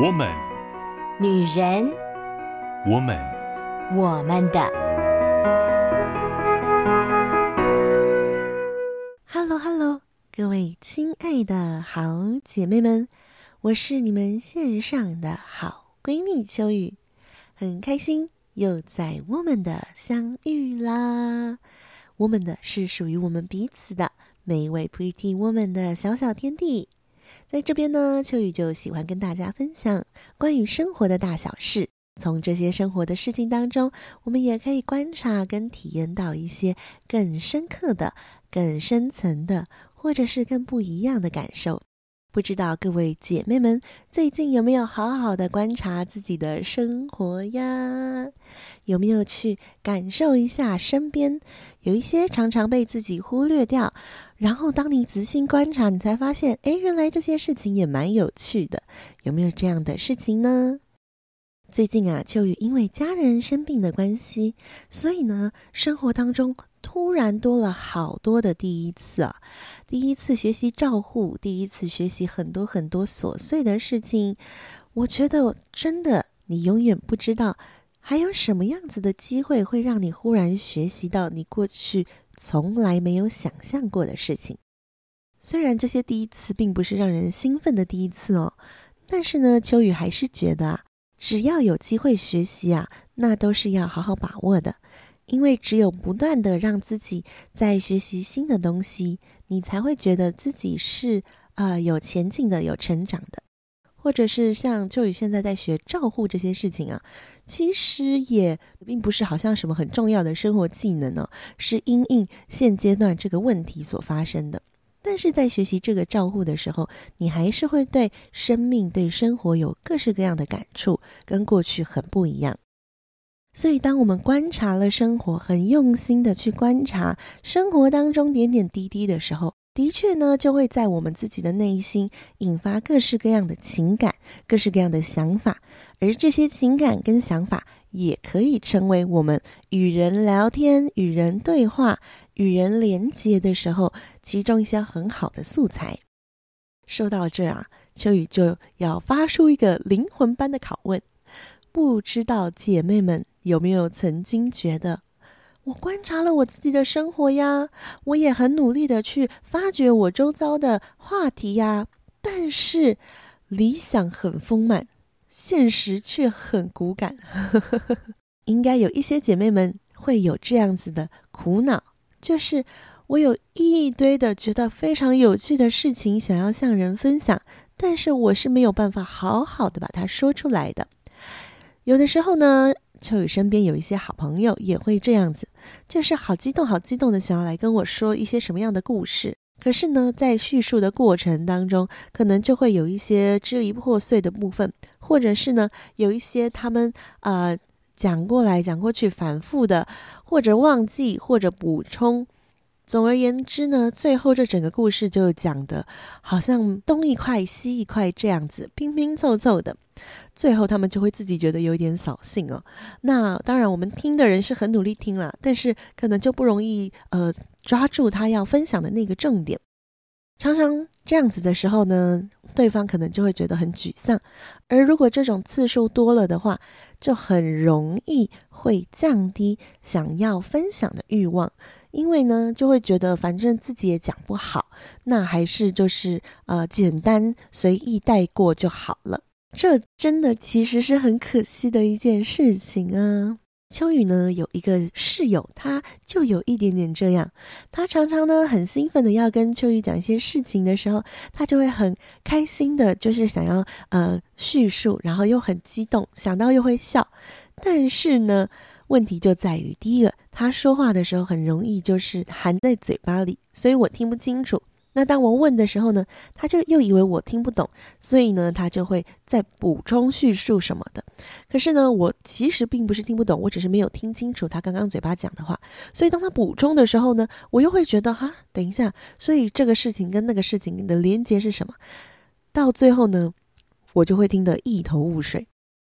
我们，女人，我们，我们的。Hello，Hello，各位亲爱的好姐妹们，我是你们线上的好闺蜜秋雨，很开心又在我们的相遇啦。我们的是属于我们彼此的每一位 Pretty Woman 的小小天地。在这边呢，秋雨就喜欢跟大家分享关于生活的大小事。从这些生活的事情当中，我们也可以观察跟体验到一些更深刻的、更深层的，或者是更不一样的感受。不知道各位姐妹们最近有没有好好的观察自己的生活呀？有没有去感受一下身边有一些常常被自己忽略掉，然后当你仔细观察，你才发现，诶，原来这些事情也蛮有趣的。有没有这样的事情呢？最近啊，秋雨因为家人生病的关系，所以呢，生活当中突然多了好多的第一次啊！第一次学习照护，第一次学习很多很多琐碎的事情。我觉得真的，你永远不知道还有什么样子的机会会让你忽然学习到你过去从来没有想象过的事情。虽然这些第一次并不是让人兴奋的第一次哦，但是呢，秋雨还是觉得啊。只要有机会学习啊，那都是要好好把握的，因为只有不断的让自己在学习新的东西，你才会觉得自己是呃有前进的、有成长的。或者是像秋雨现在在学照护这些事情啊，其实也并不是好像什么很重要的生活技能呢，是因应现阶段这个问题所发生的。但是在学习这个照护的时候，你还是会对生命、对生活有各式各样的感触，跟过去很不一样。所以，当我们观察了生活，很用心的去观察生活当中点点滴滴的时候，的确呢，就会在我们自己的内心引发各式各样的情感、各式各样的想法，而这些情感跟想法，也可以成为我们与人聊天、与人对话、与人连接的时候，其中一些很好的素材。说到这儿啊，秋雨就要发出一个灵魂般的拷问：不知道姐妹们有没有曾经觉得，我观察了我自己的生活呀，我也很努力的去发掘我周遭的话题呀，但是理想很丰满。现实却很骨感，应该有一些姐妹们会有这样子的苦恼，就是我有一堆的觉得非常有趣的事情想要向人分享，但是我是没有办法好好的把它说出来的。有的时候呢，秋雨身边有一些好朋友也会这样子，就是好激动、好激动的想要来跟我说一些什么样的故事。可是呢，在叙述的过程当中，可能就会有一些支离破碎的部分，或者是呢，有一些他们呃讲过来讲过去，反复的，或者忘记，或者补充。总而言之呢，最后这整个故事就讲的，好像东一块西一块这样子，拼拼凑凑的。最后他们就会自己觉得有一点扫兴哦。那当然，我们听的人是很努力听了，但是可能就不容易呃抓住他要分享的那个重点。常常这样子的时候呢，对方可能就会觉得很沮丧。而如果这种次数多了的话，就很容易会降低想要分享的欲望。因为呢，就会觉得反正自己也讲不好，那还是就是呃简单随意带过就好了。这真的其实是很可惜的一件事情啊。秋雨呢有一个室友，他就有一点点这样。他常常呢很兴奋的要跟秋雨讲一些事情的时候，他就会很开心的，就是想要呃叙述，然后又很激动，想到又会笑。但是呢。问题就在于，第一个，他说话的时候很容易就是含在嘴巴里，所以我听不清楚。那当我问的时候呢，他就又以为我听不懂，所以呢，他就会再补充叙述什么的。可是呢，我其实并不是听不懂，我只是没有听清楚他刚刚嘴巴讲的话。所以当他补充的时候呢，我又会觉得哈，等一下，所以这个事情跟那个事情的连接是什么？到最后呢，我就会听得一头雾水。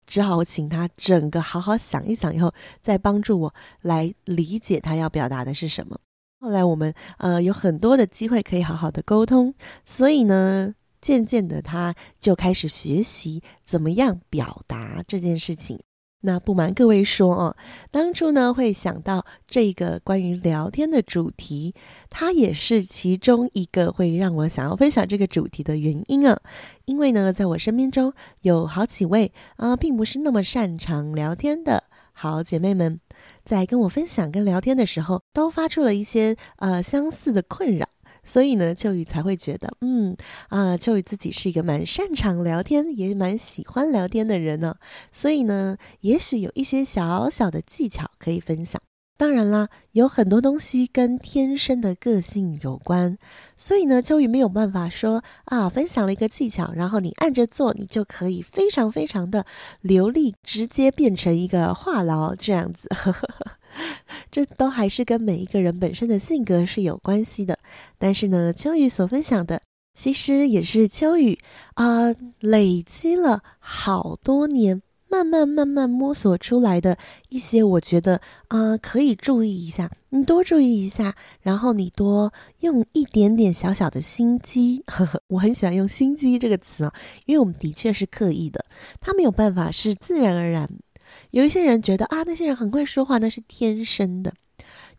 只好请他整个好好想一想，以后再帮助我来理解他要表达的是什么。后来我们呃有很多的机会可以好好的沟通，所以呢，渐渐的他就开始学习怎么样表达这件事情。那不瞒各位说哦，当初呢会想到这个关于聊天的主题，它也是其中一个会让我想要分享这个主题的原因啊。因为呢，在我身边中有好几位啊、并不是那么擅长聊天的好姐妹们，在跟我分享跟聊天的时候，都发出了一些呃相似的困扰。所以呢，秋雨才会觉得，嗯啊，秋雨自己是一个蛮擅长聊天，也蛮喜欢聊天的人呢。所以呢，也许有一些小小的技巧可以分享。当然啦，有很多东西跟天生的个性有关。所以呢，秋雨没有办法说啊，分享了一个技巧，然后你按着做，你就可以非常非常的流利，直接变成一个话痨这样子。这都还是跟每一个人本身的性格是有关系的。但是呢，秋雨所分享的，其实也是秋雨啊、累积了好多年，慢慢慢慢摸索出来的一些，我觉得啊、可以注意一下，你多注意一下，然后你多用一点点小小的心机。呵呵，我很喜欢用心机这个词啊，因为我们的确是刻意的，他没有办法是自然而然。有一些人觉得啊，那些人很会说话，那是天生的。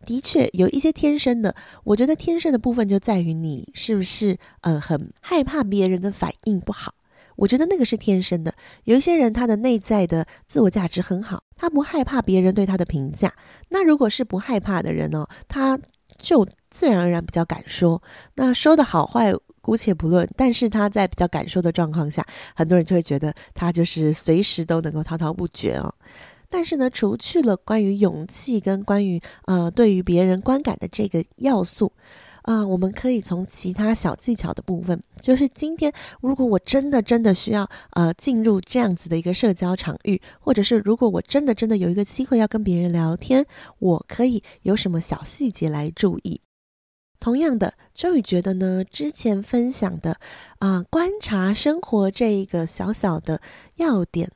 的确，有一些天生的。我觉得天生的部分就在于你是不是呃很害怕别人的反应不好。我觉得那个是天生的。有一些人他的内在的自我价值很好，他不害怕别人对他的评价。那如果是不害怕的人呢、他就自然而然比较敢说。那说的好坏。姑且不论，但是他在比较敢说的状况下，很多人就会觉得他就是随时都能够滔滔不绝哦。但是呢，除去了关于勇气跟关于呃对于别人观感的这个要素，啊、我们可以从其他小技巧的部分，就是今天如果我真的真的需要呃进入这样子的一个社交场域，或者是如果我真的真的有一个机会要跟别人聊天，我可以有什么小细节来注意？同样的，周宇觉得呢，之前分享的啊、观察生活这一个小小的要点，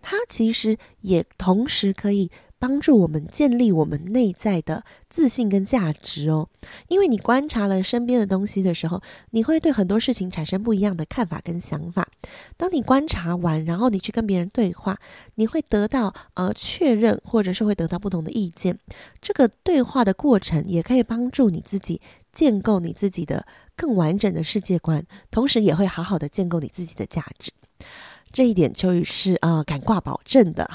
它其实也同时可以帮助我们建立我们内在的自信跟价值哦。因为你观察了身边的东西的时候，你会对很多事情产生不一样的看法跟想法。当你观察完，然后你去跟别人对话，你会得到呃确认，或者是会得到不同的意见。这个对话的过程也可以帮助你自己。建构你自己的更完整的世界观，同时也会好好的建构你自己的价值。这一点秋雨是啊、呃，敢挂保证的。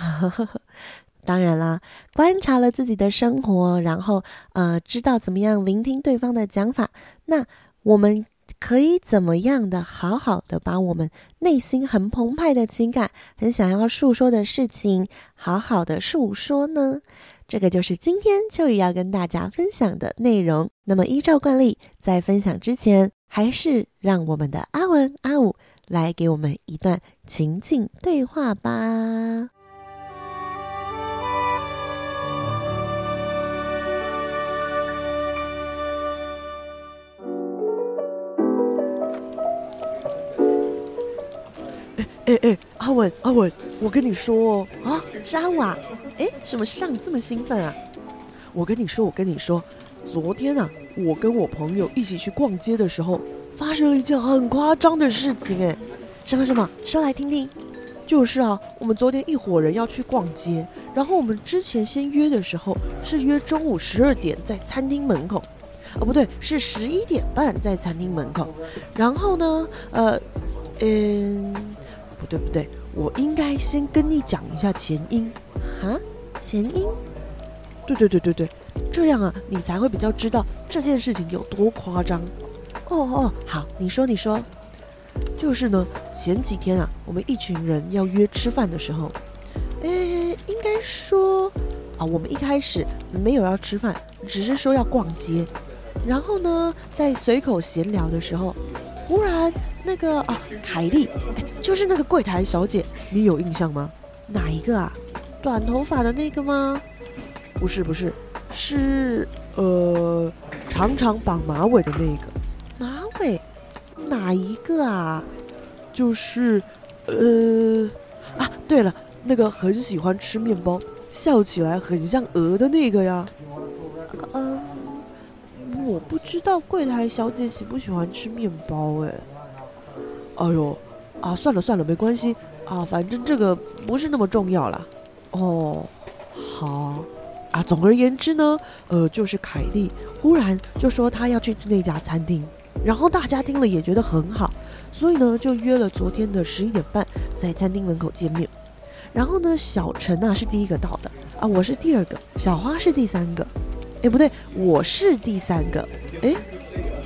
当然啦，观察了自己的生活，然后呃，知道怎么样聆听对方的讲法，那我们可以怎么样的好好的把我们内心很澎湃的情感，很想要诉说的事情，好好的诉说呢？这个就是今天秋雨要跟大家分享的内容。那么依照惯例，在分享之前，还是让我们的阿文阿武来给我们一段情境对话吧。哎哎哎，阿文阿文，我跟你说哦，啊，是阿武啊。哎，什么事让你这么兴奋啊？我跟你说，我跟你说，昨天啊，我跟我朋友一起去逛街的时候，发生了一件很夸张的事情。哎，什么什么？说来听听。就是啊，我们昨天一伙人要去逛街，然后我们之前先约的时候是约中午十二点在餐厅门口，哦不对，是十一点半在餐厅门口。然后呢，呃，嗯，不对不对，我应该先跟你讲一下前因。啊，前因？对对对对对，这样啊，你才会比较知道这件事情有多夸张。哦哦，好，你说你说，就是呢，前几天啊，我们一群人要约吃饭的时候，诶，应该说啊，我们一开始没有要吃饭，只是说要逛街。然后呢，在随口闲聊的时候，忽然那个啊，凯莉，就是那个柜台小姐，你有印象吗？哪一个啊？短头发的那个吗？不是不是，是呃长长绑马尾的那个。马尾？哪一个啊？就是呃啊，对了，那个很喜欢吃面包，笑起来很像鹅的那个呀。呃，我不知道柜台小姐喜不喜欢吃面包哎。哎呦，啊，算了算了，没关系啊，反正这个不是那么重要啦。哦，好啊。总而言之呢，呃，就是凯莉忽然就说她要去那家餐厅，然后大家听了也觉得很好，所以呢就约了昨天的十一点半在餐厅门口见面。然后呢，小陈啊是第一个到的啊，我是第二个，小花是第三个。哎，不对，我是第三个。哎，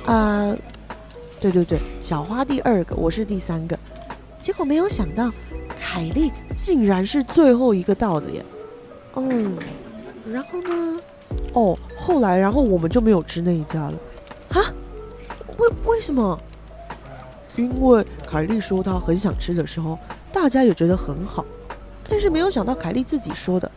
啊。对对对，小花第二个，我是第三个，结果没有想到，凯莉竟然是最后一个到的耶。嗯，然后呢？哦，后来然后我们就没有吃那一家了。哈？为为什么？因为凯莉说她很想吃的时候，大家也觉得很好，但是没有想到凯莉自己说的，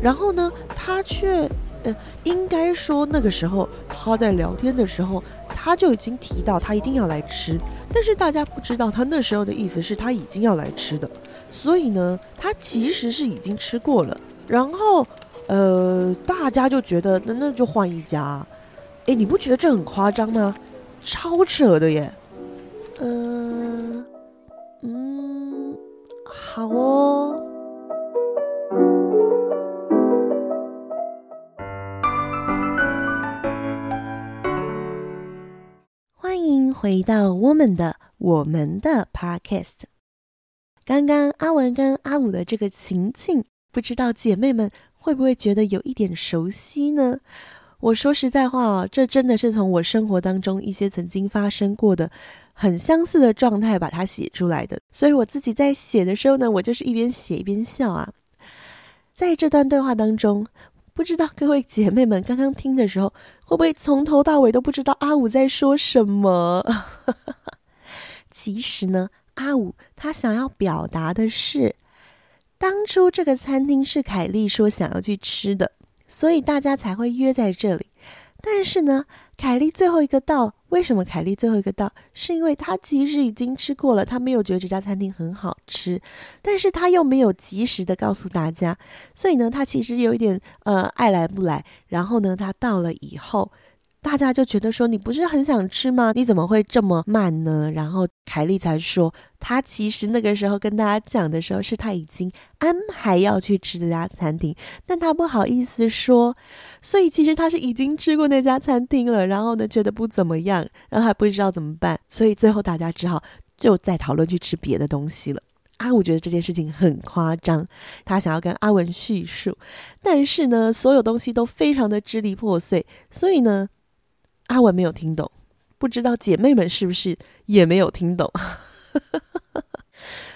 然后呢，她却，呃，应该说那个时候他在聊天的时候。他就已经提到他一定要来吃，但是大家不知道他那时候的意思是他已经要来吃的，所以呢，他其实是已经吃过了。然后，呃，大家就觉得那那就换一家，诶，你不觉得这很夸张吗？超扯的耶。呃，嗯，好哦。欢迎回到我们的我们的 podcast，刚刚阿文跟阿武的这个情境，不知道姐妹们会不会觉得有一点熟悉呢？我说实在话哦，这真的是从我生活当中一些曾经发生过的很相似的状态把它写出来的，所以我自己在写的时候呢，我就是一边写一边笑啊。在这段对话当中。不知道各位姐妹们刚刚听的时候，会不会从头到尾都不知道阿武在说什么？其实呢，阿武他想要表达的是，当初这个餐厅是凯莉说想要去吃的，所以大家才会约在这里。但是呢，凯莉最后一个到，为什么凯莉最后一个到？是因为她其实已经吃过了，她没有觉得这家餐厅很好吃，但是她又没有及时的告诉大家，所以呢，她其实有一点呃爱来不来。然后呢，她到了以后。大家就觉得说，你不是很想吃吗？你怎么会这么慢呢？然后凯莉才说，她其实那个时候跟大家讲的时候，是她已经安排要去吃这家餐厅，但她不好意思说，所以其实她是已经吃过那家餐厅了。然后呢，觉得不怎么样，然后还不知道怎么办，所以最后大家只好就再讨论去吃别的东西了。阿武觉得这件事情很夸张，他想要跟阿文叙述，但是呢，所有东西都非常的支离破碎，所以呢。阿文没有听懂，不知道姐妹们是不是也没有听懂？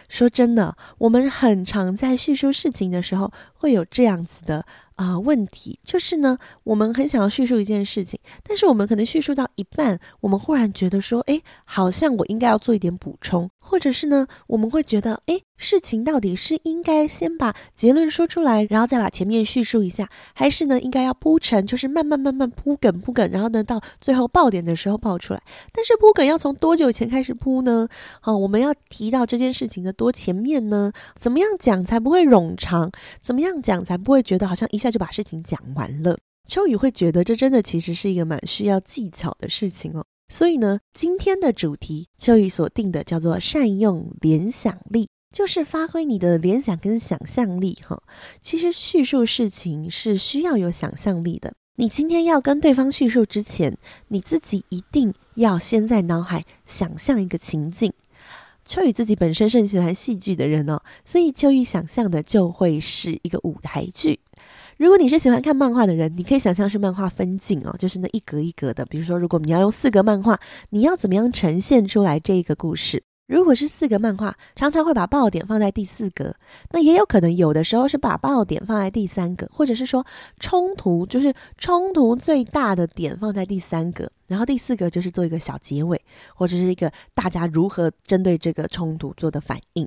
说真的，我们很常在叙述事情的时候会有这样子的。啊、问题就是呢，我们很想要叙述一件事情，但是我们可能叙述到一半，我们忽然觉得说，诶，好像我应该要做一点补充，或者是呢，我们会觉得，诶，事情到底是应该先把结论说出来，然后再把前面叙述一下，还是呢，应该要铺陈，就是慢慢慢慢铺梗铺梗，然后呢，到最后爆点的时候爆出来。但是铺梗要从多久前开始铺呢？好、我们要提到这件事情的多前面呢？怎么样讲才不会冗长？怎么样讲才不会觉得好像一下。就把事情讲完了，秋雨会觉得这真的其实是一个蛮需要技巧的事情哦。所以呢，今天的主题秋雨所定的叫做善用联想力，就是发挥你的联想跟想象力哈。其实叙述事情是需要有想象力的。你今天要跟对方叙述之前，你自己一定要先在脑海想象一个情境。秋雨自己本身是很喜欢戏剧的人哦，所以秋雨想象的就会是一个舞台剧。如果你是喜欢看漫画的人，你可以想象是漫画分镜哦，就是那一格一格的。比如说，如果你要用四格漫画，你要怎么样呈现出来这一个故事？如果是四格漫画，常常会把爆点放在第四格，那也有可能有的时候是把爆点放在第三格，或者是说冲突，就是冲突最大的点放在第三格，然后第四格就是做一个小结尾，或者是一个大家如何针对这个冲突做的反应。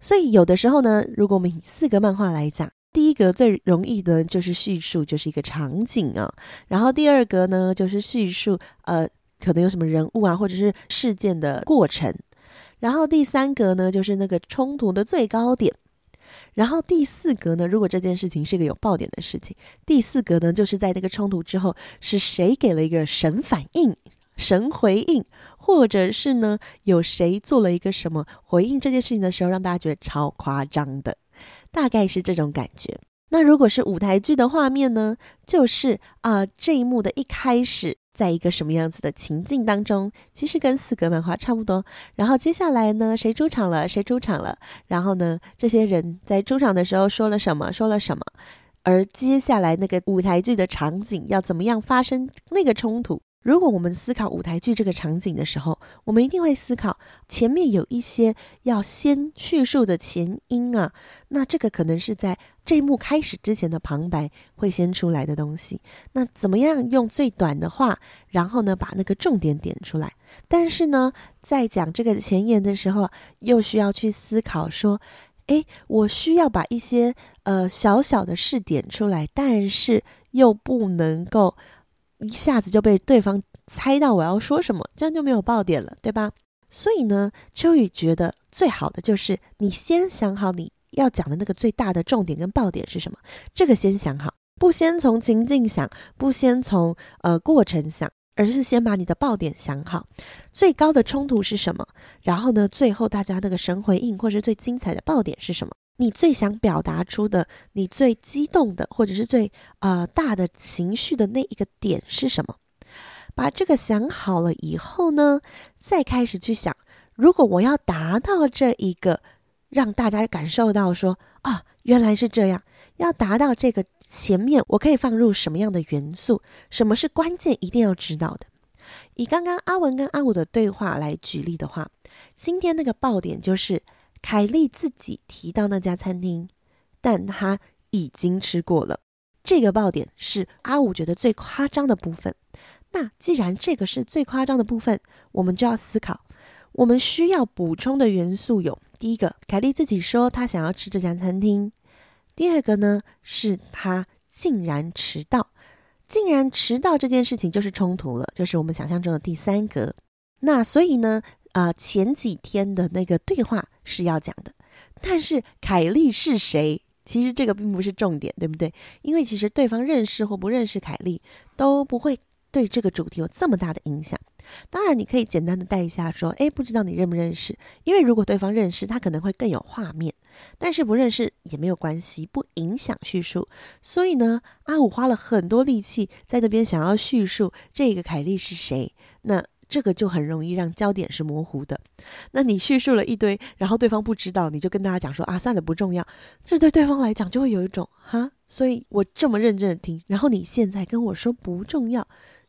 所以有的时候呢，如果我们以四格漫画来讲。第一格最容易的就是叙述，就是一个场景啊。然后第二格呢，就是叙述，呃，可能有什么人物啊，或者是事件的过程。然后第三格呢，就是那个冲突的最高点。然后第四格呢，如果这件事情是一个有爆点的事情，第四格呢，就是在那个冲突之后，是谁给了一个神反应，神回应，或者是呢，有谁做了一个什么回应这件事情的时候，让大家觉得超夸张的，大概是这种感觉。那如果是舞台剧的画面呢，就是啊、这一幕的一开始，在一个什么样子的情境当中，其实跟四格漫画差不多。然后接下来呢，谁出场了？谁出场了？然后呢，这些人在出场的时候说了什么？说了什么？而接下来那个舞台剧的场景要怎么样发生那个冲突？如果我们思考舞台剧这个场景的时候，我们一定会思考前面有一些要先叙述的前因啊。那这个可能是在这一幕开始之前的旁白会先出来的东西。那怎么样用最短的话，然后呢，把那个重点点出来？但是呢，在讲这个前言的时候，又需要去思考说，诶，我需要把一些呃小小的事点出来，但是又不能够。一下子就被对方猜到我要说什么，这样就没有爆点了，对吧？所以呢，秋雨觉得最好的就是你先想好你要讲的那个最大的重点跟爆点是什么，这个先想好，不先从情境想，不先从呃过程想，而是先把你的爆点想好，最高的冲突是什么，然后呢，最后大家那个神回应或是最精彩的爆点是什么。你最想表达出的，你最激动的，或者是最呃大的情绪的那一个点是什么？把这个想好了以后呢，再开始去想，如果我要达到这一个，让大家感受到说啊，原来是这样，要达到这个前面，我可以放入什么样的元素？什么是关键？一定要知道的。以刚刚阿文跟阿武的对话来举例的话，今天那个爆点就是。凯莉自己提到那家餐厅，但她已经吃过了。这个爆点是阿五觉得最夸张的部分。那既然这个是最夸张的部分，我们就要思考，我们需要补充的元素有：第一个，凯莉自己说她想要吃这家餐厅；第二个呢，是她竟然迟到，竟然迟到这件事情就是冲突了，就是我们想象中的第三格。那所以呢？啊、呃，前几天的那个对话是要讲的，但是凯莉是谁？其实这个并不是重点，对不对？因为其实对方认识或不认识凯莉都不会对这个主题有这么大的影响。当然，你可以简单的带一下，说，诶，不知道你认不认识？因为如果对方认识，他可能会更有画面；但是不认识也没有关系，不影响叙述。所以呢，阿五花了很多力气在那边想要叙述这个凯莉是谁。那。这个就很容易让焦点是模糊的。那你叙述了一堆，然后对方不知道，你就跟大家讲说啊，算了，不重要。这对对方来讲就会有一种哈，所以我这么认真的听，然后你现在跟我说不重要，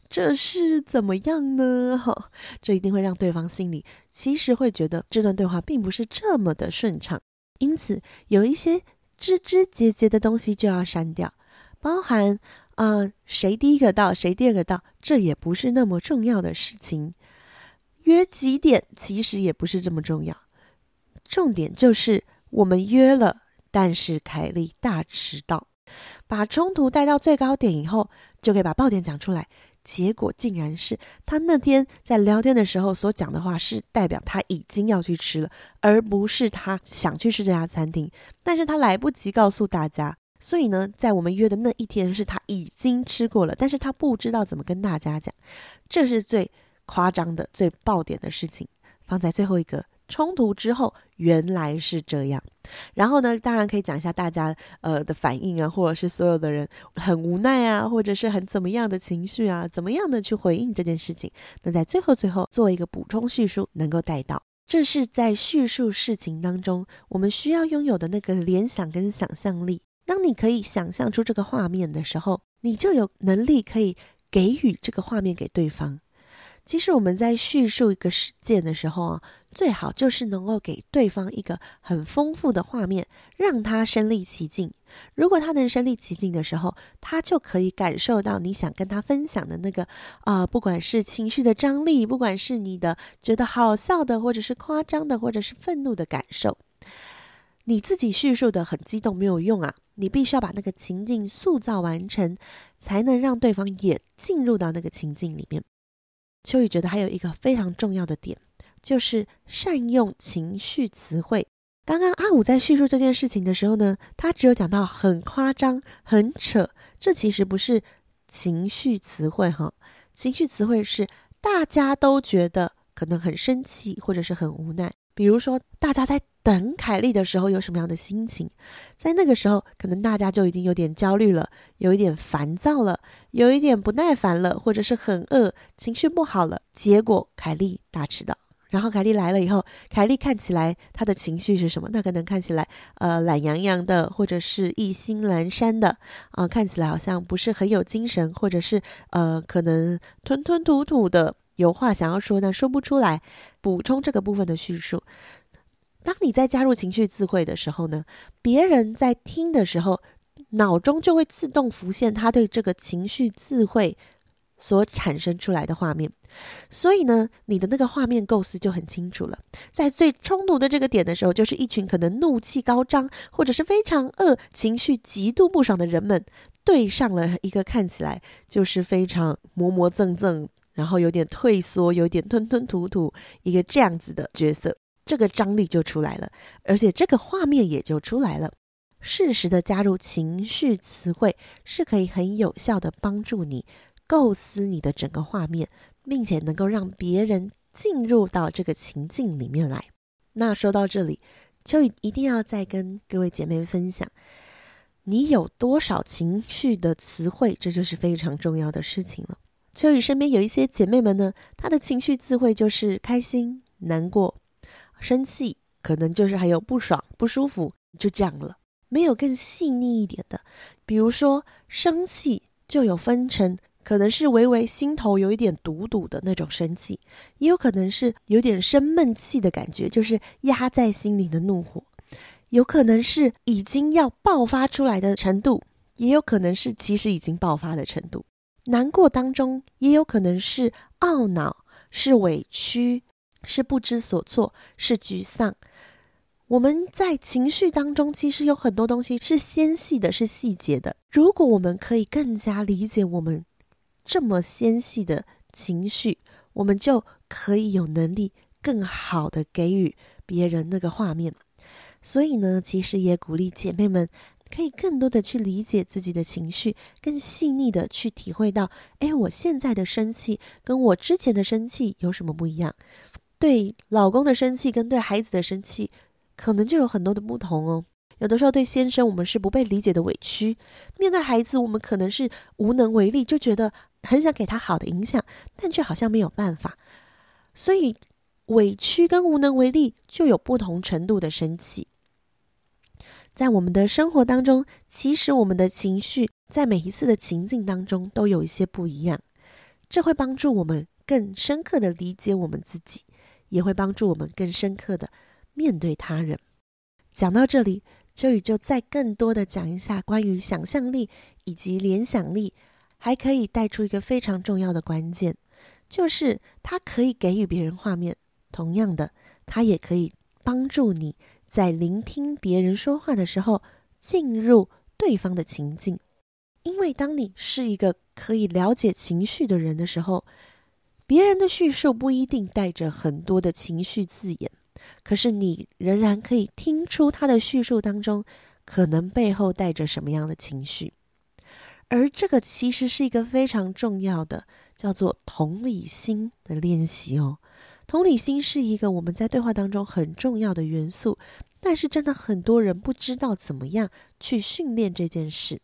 这是怎么样呢？哈，这一定会让对方心里其实会觉得这段对话并不是这么的顺畅，因此有一些枝枝节节的东西就要删掉，包含。啊、谁第一个到，谁第二个到，这也不是那么重要的事情。约几点其实也不是这么重要，重点就是我们约了，但是凯莉大迟到，把冲突带到最高点以后，就可以把爆点讲出来。结果竟然是他那天在聊天的时候所讲的话，是代表他已经要去吃了，而不是他想去吃这家餐厅，但是他来不及告诉大家。所以呢，在我们约的那一天，是他已经吃过了，但是他不知道怎么跟大家讲，这是最夸张的、最爆点的事情。放在最后一个冲突之后，原来是这样。然后呢，当然可以讲一下大家呃的反应啊，或者是所有的人很无奈啊，或者是很怎么样的情绪啊，怎么样的去回应这件事情。那在最后最后做一个补充叙述，能够带到，这是在叙述事情当中，我们需要拥有的那个联想跟想象力。当你可以想象出这个画面的时候，你就有能力可以给予这个画面给对方。其实我们在叙述一个事件的时候啊，最好就是能够给对方一个很丰富的画面，让他身临其境。如果他能身临其境的时候，他就可以感受到你想跟他分享的那个啊、不管是情绪的张力，不管是你的觉得好笑的，或者是夸张的，或者是愤怒的感受。你自己叙述的很激动没有用啊，你必须要把那个情境塑造完成，才能让对方也进入到那个情境里面。秋雨觉得还有一个非常重要的点，就是善用情绪词汇。刚刚阿五在叙述这件事情的时候呢，他只有讲到很夸张、很扯，这其实不是情绪词汇哈，情绪词汇是大家都觉得可能很生气或者是很无奈。比如说，大家在等凯莉的时候有什么样的心情？在那个时候，可能大家就已经有点焦虑了，有一点烦躁了，有一点不耐烦了，或者是很饿，情绪不好了。结果凯莉大迟到，然后凯莉来了以后，凯莉看起来她的情绪是什么？那可能看起来呃懒洋洋的，或者是意兴阑珊的啊、看起来好像不是很有精神，或者是呃可能吞吞吐吐的。有话想要说，但说不出来。补充这个部分的叙述。当你在加入情绪智慧的时候呢，别人在听的时候，脑中就会自动浮现他对这个情绪智慧所产生出来的画面。所以呢，你的那个画面构思就很清楚了。在最冲突的这个点的时候，就是一群可能怒气高涨，或者是非常恶、情绪极度不爽的人们，对上了一个看起来就是非常磨磨蹭蹭。然后有点退缩，有点吞吞吐吐，一个这样子的角色，这个张力就出来了，而且这个画面也就出来了。适时的加入情绪词汇，是可以很有效的帮助你构思你的整个画面，并且能够让别人进入到这个情境里面来。那说到这里，秋雨一定要再跟各位姐妹分享，你有多少情绪的词汇，这就是非常重要的事情了。秋雨身边有一些姐妹们呢，她的情绪词汇就是开心、难过、生气，可能就是还有不爽、不舒服，就这样了，没有更细腻一点的。比如说生气，就有分成，可能是微微心头有一点堵堵的那种生气，也有可能是有点生闷气的感觉，就是压在心里的怒火，有可能是已经要爆发出来的程度，也有可能是其实已经爆发的程度。难过当中也有可能是懊恼，是委屈，是不知所措，是沮丧。我们在情绪当中，其实有很多东西是纤细的，是细节的。如果我们可以更加理解我们这么纤细的情绪，我们就可以有能力更好的给予别人那个画面。所以呢，其实也鼓励姐妹们。可以更多的去理解自己的情绪，更细腻的去体会到，哎，我现在的生气跟我之前的生气有什么不一样？对老公的生气跟对孩子的生气，可能就有很多的不同哦。有的时候对先生，我们是不被理解的委屈；面对孩子，我们可能是无能为力，就觉得很想给他好的影响，但却好像没有办法。所以委屈跟无能为力，就有不同程度的生气。在我们的生活当中，其实我们的情绪在每一次的情境当中都有一些不一样，这会帮助我们更深刻的理解我们自己，也会帮助我们更深刻的面对他人。讲到这里，秋雨就再更多的讲一下关于想象力以及联想力，还可以带出一个非常重要的关键，就是它可以给予别人画面，同样的，它也可以帮助你。在聆听别人说话的时候，进入对方的情境，因为当你是一个可以了解情绪的人的时候，别人的叙述不一定带着很多的情绪字眼，可是你仍然可以听出他的叙述当中可能背后带着什么样的情绪，而这个其实是一个非常重要的叫做同理心的练习哦。同理心是一个我们在对话当中很重要的元素，但是真的很多人不知道怎么样去训练这件事。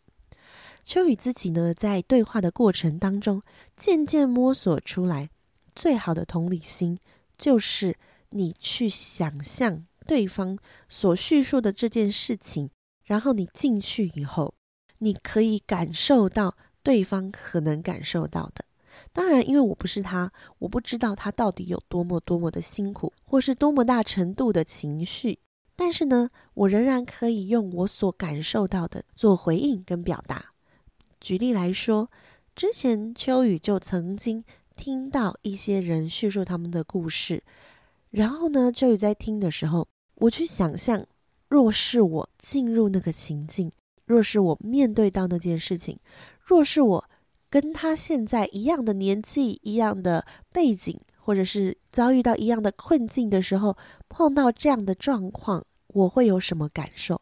秋雨自己呢，在对话的过程当中，渐渐摸索出来，最好的同理心就是你去想象对方所叙述的这件事情，然后你进去以后，你可以感受到对方可能感受到的。当然，因为我不是他，我不知道他到底有多么多么的辛苦，或是多么大程度的情绪。但是呢，我仍然可以用我所感受到的做回应跟表达。举例来说，之前秋雨就曾经听到一些人叙述他们的故事，然后呢，就有在听的时候，我去想象，若是我进入那个情境，若是我面对到那件事情，若是我。跟他现在一样的年纪、一样的背景，或者是遭遇到一样的困境的时候，碰到这样的状况，我会有什么感受？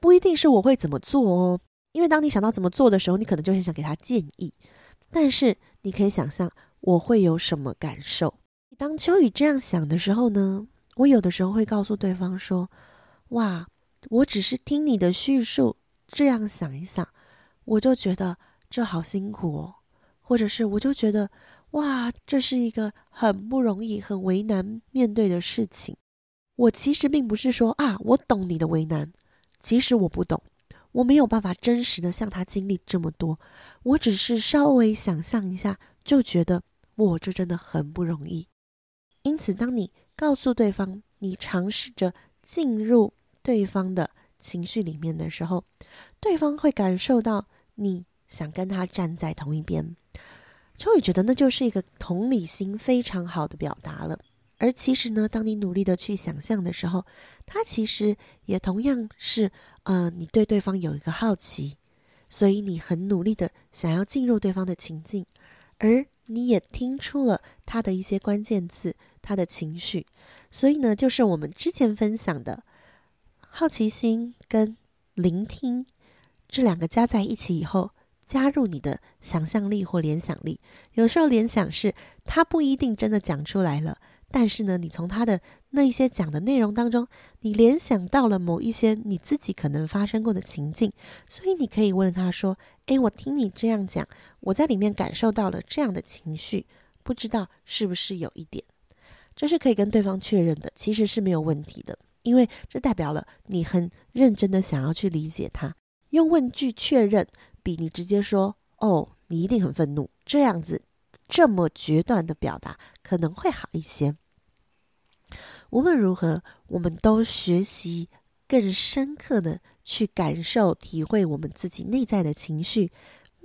不一定是我会怎么做哦，因为当你想到怎么做的时候，你可能就很想给他建议。但是你可以想象，我会有什么感受？当秋雨这样想的时候呢，我有的时候会告诉对方说：“哇，我只是听你的叙述，这样想一想，我就觉得这好辛苦哦，或者是我就觉得哇，这是一个很不容易、很为难面对的事情。我其实并不是说啊，我懂你的为难，其实我不懂。”我没有办法真实的向他经历这么多，我只是稍微想象一下，就觉得我这真的很不容易。因此，当你告诉对方，你尝试着进入对方的情绪里面的时候，对方会感受到你想跟他站在同一边。秋雨觉得那就是一个同理心非常好的表达了。而其实呢，当你努力的去想象的时候，他其实也同样是，呃，你对对方有一个好奇，所以你很努力的想要进入对方的情境，而你也听出了他的一些关键字，他的情绪，所以呢，就是我们之前分享的好奇心跟聆听这两个加在一起以后，加入你的想象力或联想力，有时候联想是他不一定真的讲出来了。但是呢，你从他的那一些讲的内容当中，你联想到了某一些你自己可能发生过的情境，所以你可以问他说：“诶，我听你这样讲，我在里面感受到了这样的情绪，不知道是不是有一点？”这是可以跟对方确认的，其实是没有问题的，因为这代表了你很认真的想要去理解他。用问句确认，比你直接说“哦，你一定很愤怒”这样子。这么决断的表达可能会好一些。无论如何，我们都学习更深刻的去感受、体会我们自己内在的情绪，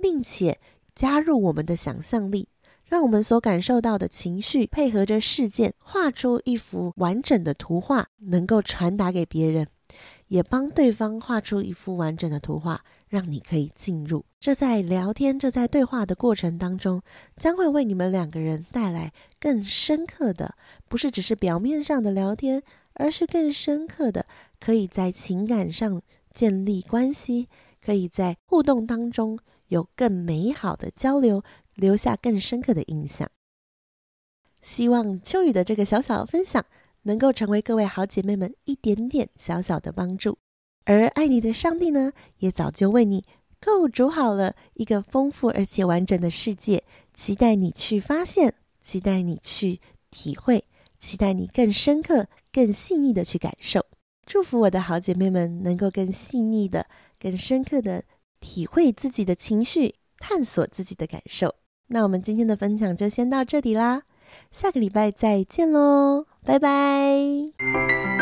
并且加入我们的想象力，让我们所感受到的情绪配合着事件，画出一幅完整的图画，能够传达给别人，也帮对方画出一幅完整的图画。让你可以进入，这在聊天、这在对话的过程当中，将会为你们两个人带来更深刻的，不是只是表面上的聊天，而是更深刻的，可以在情感上建立关系，可以在互动当中有更美好的交流，留下更深刻的印象。希望秋雨的这个小小的分享，能够成为各位好姐妹们一点点小小的帮助。而爱你的上帝呢，也早就为你构筑好了一个丰富而且完整的世界，期待你去发现，期待你去体会，期待你更深刻、更细腻的去感受。祝福我的好姐妹们能够更细腻的、更深刻的体会自己的情绪，探索自己的感受。那我们今天的分享就先到这里啦，下个礼拜再见喽，拜拜。